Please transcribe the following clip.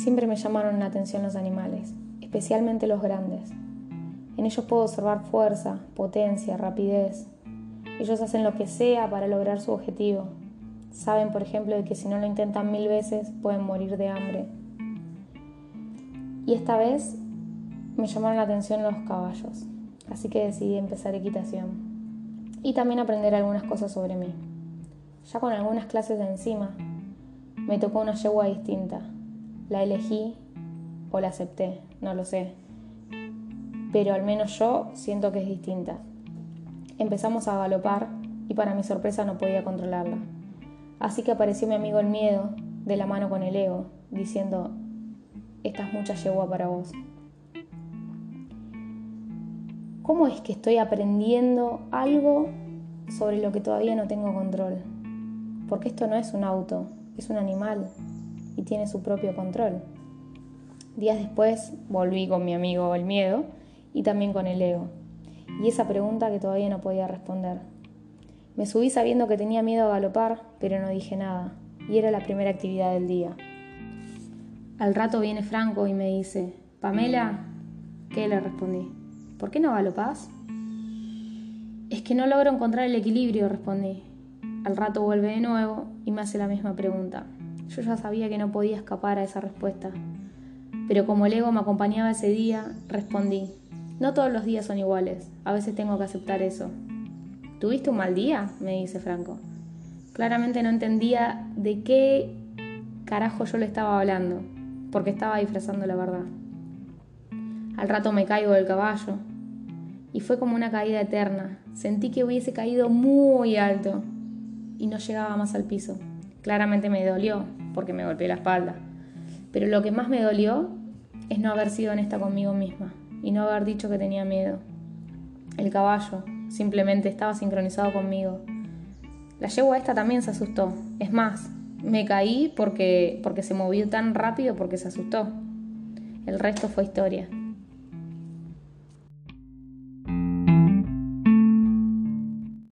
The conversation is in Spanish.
Siempre me llamaron la atención los animales, especialmente los grandes. En ellos puedo observar fuerza, potencia, rapidez. Ellos hacen lo que sea para lograr su objetivo. Saben, por ejemplo, que si no lo intentan mil veces pueden morir de hambre. Y esta vez me llamaron la atención los caballos, así que decidí empezar equitación y también aprender algunas cosas sobre mí. Ya con algunas clases de encima, me tocó una yegua distinta. La elegí o la acepté, no lo sé. Pero al menos yo siento que es distinta. Empezamos a galopar y para mi sorpresa no podía controlarla. Así que apareció mi amigo el miedo de la mano con el ego, diciendo, esta es mucha yegua para vos. ¿Cómo es que estoy aprendiendo algo sobre lo que todavía no tengo control? Porque esto no es un auto, es un animal y tiene su propio control. Días después volví con mi amigo el miedo y también con el ego. Y esa pregunta que todavía no podía responder. Me subí sabiendo que tenía miedo a galopar, pero no dije nada. Y era la primera actividad del día. Al rato viene Franco y me dice, Pamela, ¿qué le respondí? ¿Por qué no galopás? Es que no logro encontrar el equilibrio, respondí. Al rato vuelve de nuevo y me hace la misma pregunta. Yo ya sabía que no podía escapar a esa respuesta. Pero como el ego me acompañaba ese día, respondí. No todos los días son iguales, a veces tengo que aceptar eso. ¿Tuviste un mal día? me dice Franco. Claramente no entendía de qué carajo yo le estaba hablando, porque estaba disfrazando la verdad. Al rato me caigo del caballo, y fue como una caída eterna. Sentí que hubiese caído muy alto y no llegaba más al piso. Claramente me dolió porque me golpeé la espalda. Pero lo que más me dolió es no haber sido honesta conmigo misma y no haber dicho que tenía miedo. El caballo simplemente estaba sincronizado conmigo. La yegua esta también se asustó. Es más, me caí porque, porque se movió tan rápido porque se asustó. El resto fue historia.